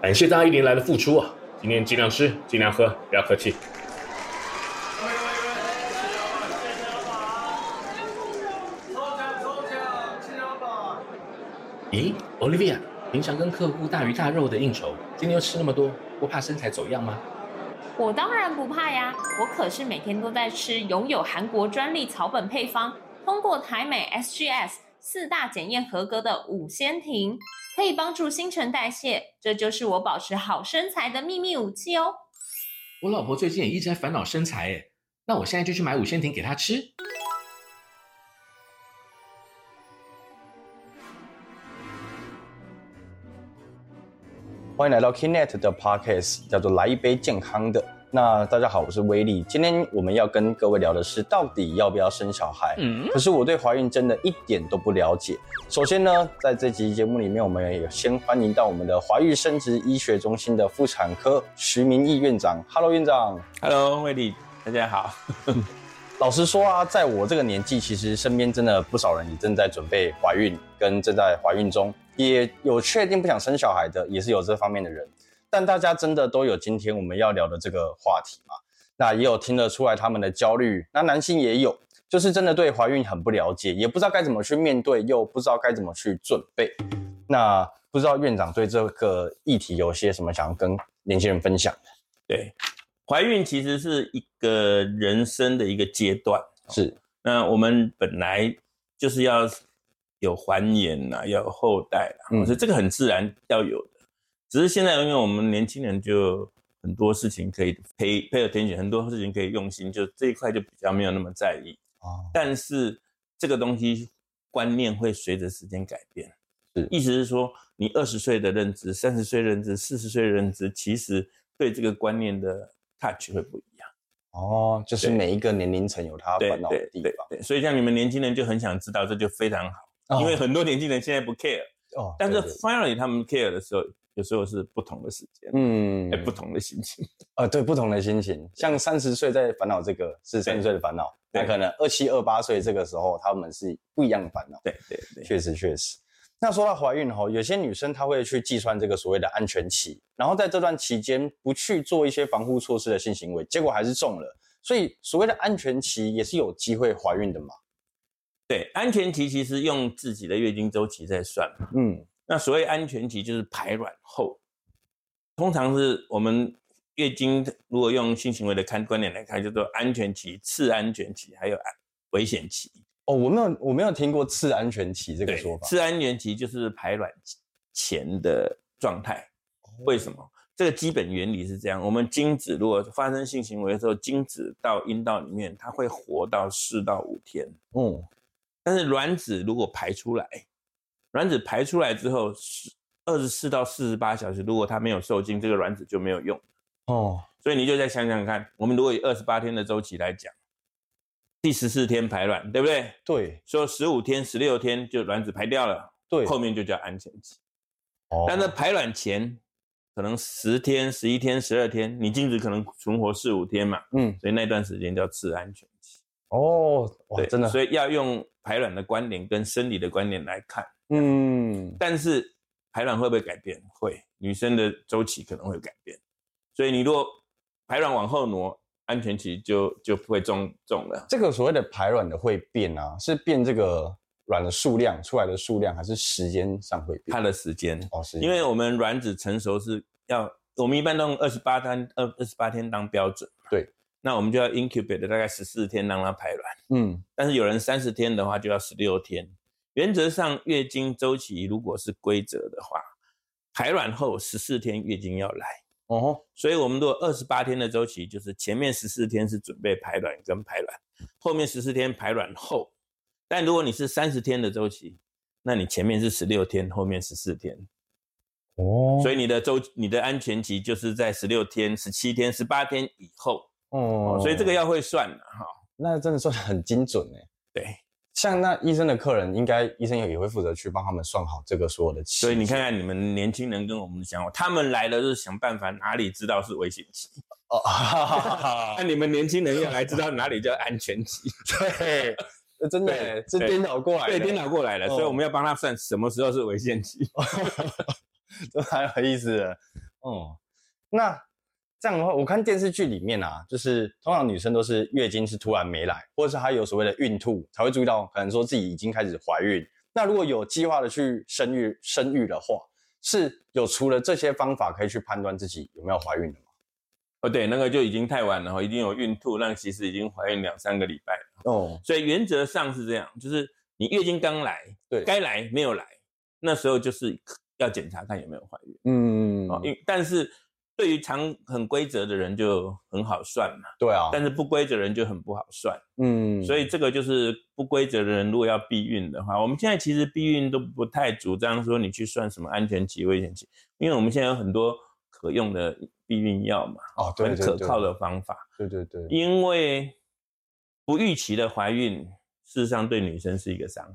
感谢大家一年来的付出啊！今天尽量吃，尽量喝，不要客气。咦，Olivia，平常跟客户大鱼大肉的应酬，今天又吃那么多，不怕身材走样吗？我当然不怕呀，我可是每天都在吃拥有韩国专利草本配方，通过台美 SGS 四大检验合格的五仙婷，可以帮助新陈代谢，这就是我保持好身材的秘密武器哦。我老婆最近也一直在烦恼身材，哎，那我现在就去买五仙亭给她吃。欢迎来到 Kinet 的 Podcast，叫做来一杯健康的。那大家好，我是威力。今天我们要跟各位聊的是，到底要不要生小孩？嗯，可是我对怀孕真的一点都不了解。首先呢，在这集节目里面，我们也先欢迎到我们的怀孕生殖医学中心的妇产科徐明义院长。Hello，院长。Hello，威力，大家好。老实说啊，在我这个年纪，其实身边真的不少人也正在准备怀孕，跟正在怀孕中。也有确定不想生小孩的，也是有这方面的人，但大家真的都有今天我们要聊的这个话题嘛？那也有听得出来他们的焦虑，那男性也有，就是真的对怀孕很不了解，也不知道该怎么去面对，又不知道该怎么去准备。那不知道院长对这个议题有些什么想要跟年轻人分享的？对，怀孕其实是一个人生的一个阶段，是。那我们本来就是要。有繁衍呐，要有后代啦，我觉得这个很自然要有的。只是现在，因为我们年轻人就很多事情可以 pay pay attention，很多事情可以用心，就这一块就比较没有那么在意。哦。但是这个东西观念会随着时间改变。是。意思是说，你二十岁的认知、三十岁认知、四十岁的认知，其实对这个观念的 touch 会不一样。哦，就是每一个年龄层有他烦恼的地方。对。所以像你们年轻人就很想知道，这就非常好。因为很多年轻人现在不 care，哦，但是 finally 他们 care 的时候，有时候是不同的时间，嗯，不同的心情，啊，对，不同的心情。像三十岁在烦恼这个是三十岁的烦恼，那可能二七二八岁这个时候他们是不一样的烦恼。对对对，确实确实。那说到怀孕哈，有些女生她会去计算这个所谓的安全期，然后在这段期间不去做一些防护措施的性行为，结果还是中了。所以所谓的安全期也是有机会怀孕的嘛？对，安全期其实用自己的月经周期在算。嗯，那所谓安全期就是排卵后，通常是我们月经如果用性行为的看观点来看，叫做安全期、次安全期，还有安危险期。哦，我没有我没有听过次安全期这个说法。次安全期就是排卵前的状态。为什么？这个基本原理是这样：我们精子如果发生性行为的时候，精子到阴道里面，它会活到四到五天。嗯。但是卵子如果排出来，卵子排出来之后，二十四到四十八小时，如果它没有受精，这个卵子就没有用哦。所以你就再想想看，我们如果以二十八天的周期来讲，第十四天排卵，对不对？对。说十五天、十六天就卵子排掉了，对，后面就叫安全期。哦。但是排卵前可能十天、十一天、十二天，你精子可能存活四五天嘛，嗯，所以那段时间叫次安全期。哦，对，真的，所以要用。排卵的观点跟生理的观点来看，嗯，但是排卵会不会改变？会，女生的周期可能会改变，所以你如果排卵往后挪，安全期就就不会中中了。这个所谓的排卵的会变啊，是变这个卵的数量出来的数量，还是时间上会变？它的时间哦，是，因为我们卵子成熟是要，我们一般都用二十八天二二十八天当标准，对。那我们就要 incubate 大概十四天让它排卵，嗯，但是有人三十天的话就要十六天。原则上月经周期如果是规则的话，排卵后十四天月经要来哦，所以我们如果二十八天的周期，就是前面十四天是准备排卵跟排卵，后面十四天排卵后。但如果你是三十天的周期，那你前面是十六天，后面十四天，哦，所以你的周你的安全期就是在十六天、十七天、十八天以后。哦，所以这个要会算的哈，那真的算很精准哎。对，像那医生的客人，应该医生也也会负责去帮他们算好这个所有的期。所以你看看你们年轻人跟我们想法，他们来了就是想办法哪里知道是危险期哦，那你们年轻人要来知道哪里叫安全期。对，真的是颠倒过来，对，颠倒过来了。所以我们要帮他算什么时候是危险期，这蛮有意思的。哦，那这样的话，我看电视剧里面啊，就是通常女生都是月经是突然没来，或者是她有所谓的孕吐，才会注意到可能说自己已经开始怀孕。那如果有计划的去生育生育的话，是有除了这些方法可以去判断自己有没有怀孕的吗？哦，对，那个就已经太晚了哈，已经有孕吐，那其实已经怀孕两三个礼拜了哦。所以原则上是这样，就是你月经刚来，对，该来没有来，那时候就是要检查看有没有怀孕。嗯，哦，因但是对于常很规则的人就很好算嘛。对啊，但是不规则人就很不好算。嗯，所以这个就是不规则的人，如果要避孕的话，我们现在其实避孕都不太主张说你去算什么安全期、危险期，因为我们现在有很多可用的。避孕药嘛，哦，很可靠的方法。对对对，因为不预期的怀孕，事实上对女生是一个伤害。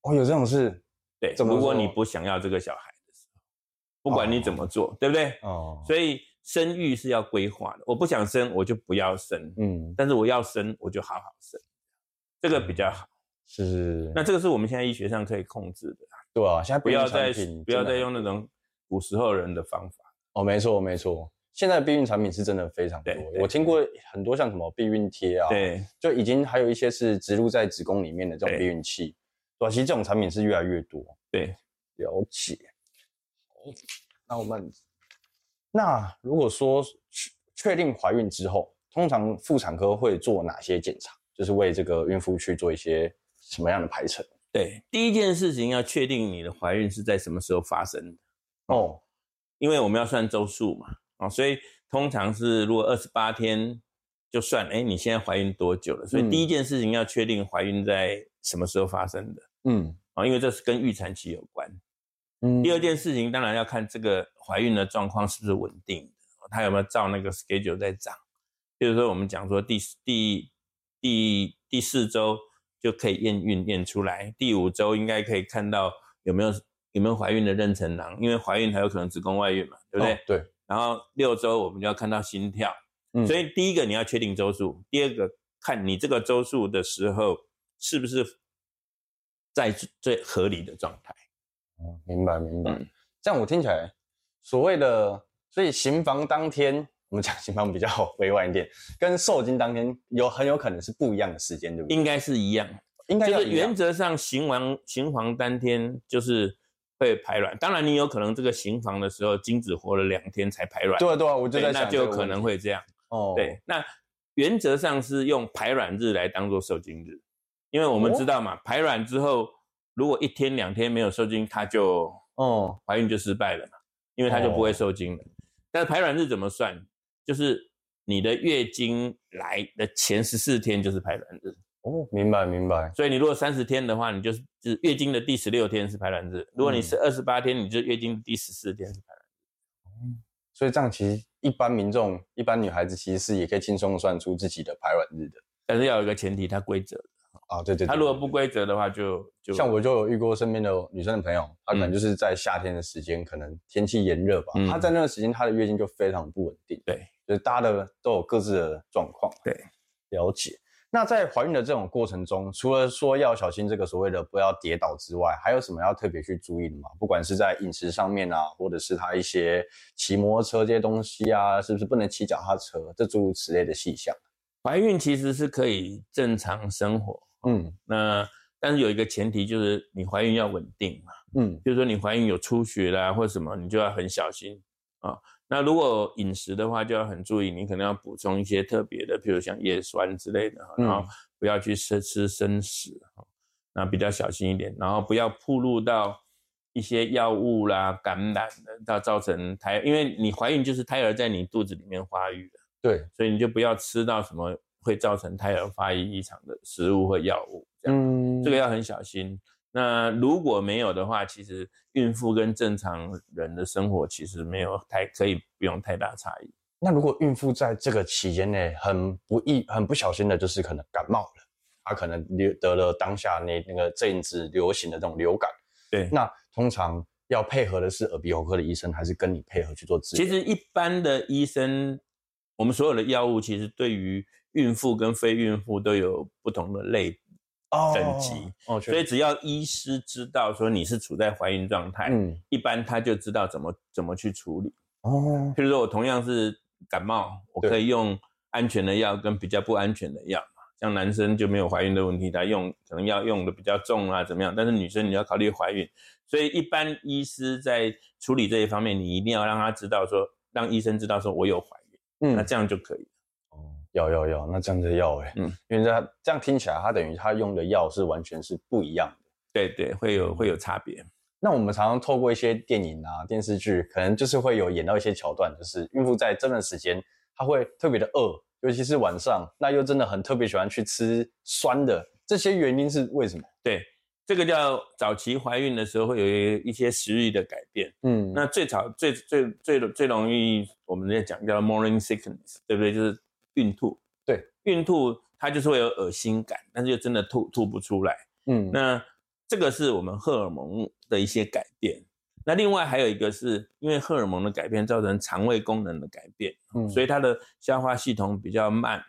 哦，有这种事？对，如果你不想要这个小孩不管你怎么做，对不对？哦，所以生育是要规划的。我不想生，我就不要生。嗯，但是我要生，我就好好生，这个比较好。是。那这个是我们现在医学上可以控制的。对啊，现在不要再不要再用那种古时候人的方法。哦，没错没错。现在避孕产品是真的非常多，我听过很多像什么避孕贴啊，对，就已经还有一些是植入在子宫里面的这种避孕器，短期这种产品是越来越多。对，了解。那我们，那如果说确确定怀孕之后，通常妇产科会做哪些检查？就是为这个孕妇去做一些什么样的排程？对，第一件事情要确定你的怀孕是在什么时候发生的哦，因为我们要算周数嘛。啊，所以通常是如果二十八天就算，哎，你现在怀孕多久了？所以第一件事情要确定怀孕在什么时候发生的，嗯，啊，因为这是跟预产期有关。嗯，第二件事情当然要看这个怀孕的状况是不是稳定的，它有没有照那个 schedule 在涨。比如说我们讲说第第第第四周就可以验孕验出来，第五周应该可以看到有没有有没有怀孕的妊娠囊，因为怀孕还有可能子宫外孕嘛，对不对？对。然后六周我们就要看到心跳，所以第一个你要确定周数，第二个看你这个周数的时候是不是在最合理的状态。哦，明白明白。这样我听起来，所谓的所以行房当天，我们讲行房比较委婉一点，跟受精当天有很有可能是不一样的时间，对不对？应该是一样，应该就是原则上行完行房当天就是。会排卵，当然你有可能这个行房的时候精子活了两天才排卵。对啊对啊，我就在想，那就可能会这样。哦，对，那原则上是用排卵日来当做受精日，因为我们知道嘛，排卵之后如果一天两天没有受精，它就哦怀孕就失败了嘛，因为它就不会受精了。但是排卵日怎么算？就是你的月经来的前十四天就是排卵日。哦，明白明白。所以你如果三十天的话，你就是是月经的第十六天是排卵日；如果你是二十八天，你就月经第十四天是排卵日。所以这样其实一般民众、一般女孩子其实是也可以轻松算出自己的排卵日的。但是要有一个前提，它规则啊，对对。它如果不规则的话，就就像我就有遇过身边的女生的朋友，她可能就是在夏天的时间，可能天气炎热吧，她在那段时间她的月经就非常不稳定。对，就是大家的都有各自的状况。对，了解。那在怀孕的这种过程中，除了说要小心这个所谓的不要跌倒之外，还有什么要特别去注意的吗？不管是在饮食上面啊，或者是他一些骑摩托车这些东西啊，是不是不能骑脚踏车？这诸如此类的细项。怀孕其实是可以正常生活，嗯，那但是有一个前提就是你怀孕要稳定嘛，嗯，就是说你怀孕有出血啦或什么，你就要很小心啊。那如果饮食的话，就要很注意，你可能要补充一些特别的，譬如像叶酸之类的，然后不要去吃吃生食，那比较小心一点，然后不要暴露到一些药物啦、感染的，到造成胎，因为你怀孕就是胎儿在你肚子里面发育的，对，所以你就不要吃到什么会造成胎儿发育异常的食物或药物，这样，这个要很小心。那如果没有的话，其实孕妇跟正常人的生活其实没有太可以不用太大差异。那如果孕妇在这个期间内很不易很不小心的，就是可能感冒了，她可能流得了当下那那个阵子流行的这种流感。对，那通常要配合的是耳鼻喉科的医生，还是跟你配合去做治疗？其实一般的医生，我们所有的药物其实对于孕妇跟非孕妇都有不同的类。等级哦，所以只要医师知道说你是处在怀孕状态，嗯，一般他就知道怎么怎么去处理。哦，譬如说我同样是感冒，我可以用安全的药跟比较不安全的药嘛。像男生就没有怀孕的问题，他用可能要用的比较重啊，怎么样？但是女生你要考虑怀孕，所以一般医师在处理这一方面，你一定要让他知道说，让医生知道说我有怀孕，嗯，那这样就可以。哦，有有有，那这样子要哎，嗯，因为这这样听起来，他等于他用的药是完全是不一样的。对对，会有会有差别。那我们常常透过一些电影啊、电视剧，可能就是会有演到一些桥段，就是孕妇在这段时间，她会特别的饿。尤其是晚上，那又真的很特别喜欢去吃酸的，这些原因是为什么？对，这个叫早期怀孕的时候会有一些食欲的改变。嗯，那最早最最最最容易我们在讲叫 morning sickness，对不对？就是孕吐。对，孕吐它就是会有恶心感，但是又真的吐吐不出来。嗯，那这个是我们荷尔蒙的一些改变。那另外还有一个是因为荷尔蒙的改变造成肠胃功能的改变，嗯，所以它的消化系统比较慢，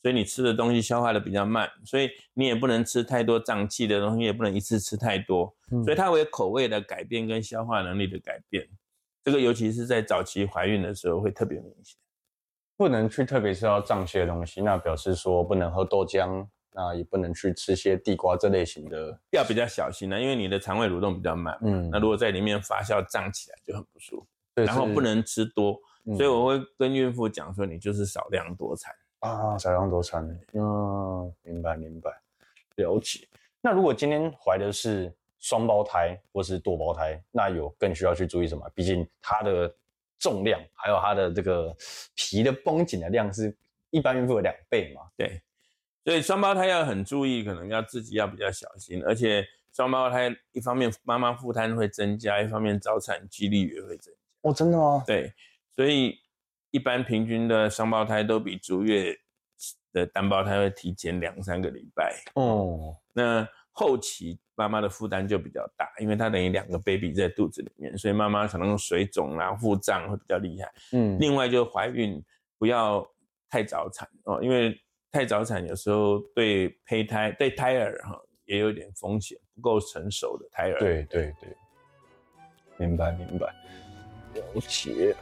所以你吃的东西消化的比较慢，所以你也不能吃太多胀气的东西，也不能一次吃太多，所以它会有口味的改变跟消化能力的改变，这个尤其是在早期怀孕的时候会特别明显，不能去特别是要胀气的东西，那表示说不能喝豆浆。那也不能去吃些地瓜这类型的，要比较小心的，因为你的肠胃蠕动比较慢。嗯，那如果在里面发酵胀起来就很不舒服。然后不能吃多，所以我会跟孕妇讲说，你就是少量多餐啊，少量多餐。嗯，明白明白，了解。那如果今天怀的是双胞胎或是多胞胎，那有更需要去注意什么？毕竟它的重量还有它的这个皮的绷紧的量是一般孕妇的两倍嘛？对。所以双胞胎要很注意，可能要自己要比较小心，而且双胞胎一方面妈妈负担会增加，一方面早产几率也会增加。哦，真的吗？对，所以一般平均的双胞胎都比足月的单胞胎会提前两三个礼拜。哦，那后期妈妈的负担就比较大，因为她等于两个 baby 在肚子里面，所以妈妈可能水肿啊、腹胀会比较厉害。嗯，另外就怀孕不要太早产哦，因为。太早产有时候对胚胎、对胎儿哈也有点风险，不够成熟的胎儿。对对对，明白明白，了解。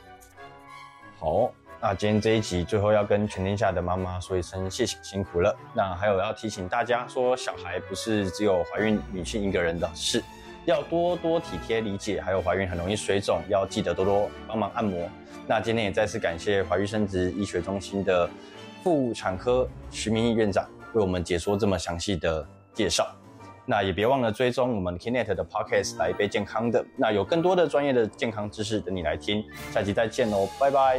好，那今天这一集最后要跟全天下的妈妈说一声谢谢辛苦了。那还有要提醒大家说，小孩不是只有怀孕女性一个人的事，要多多体贴理解。还有怀孕很容易水肿，要记得多多帮忙按摩。那今天也再次感谢怀孕生殖医学中心的。妇产科徐明义院长为我们解说这么详细的介绍，那也别忘了追踪我们 Kinet 的 Podcast 来一杯健康的，那有更多的专业的健康知识等你来听，下期再见喽，拜拜，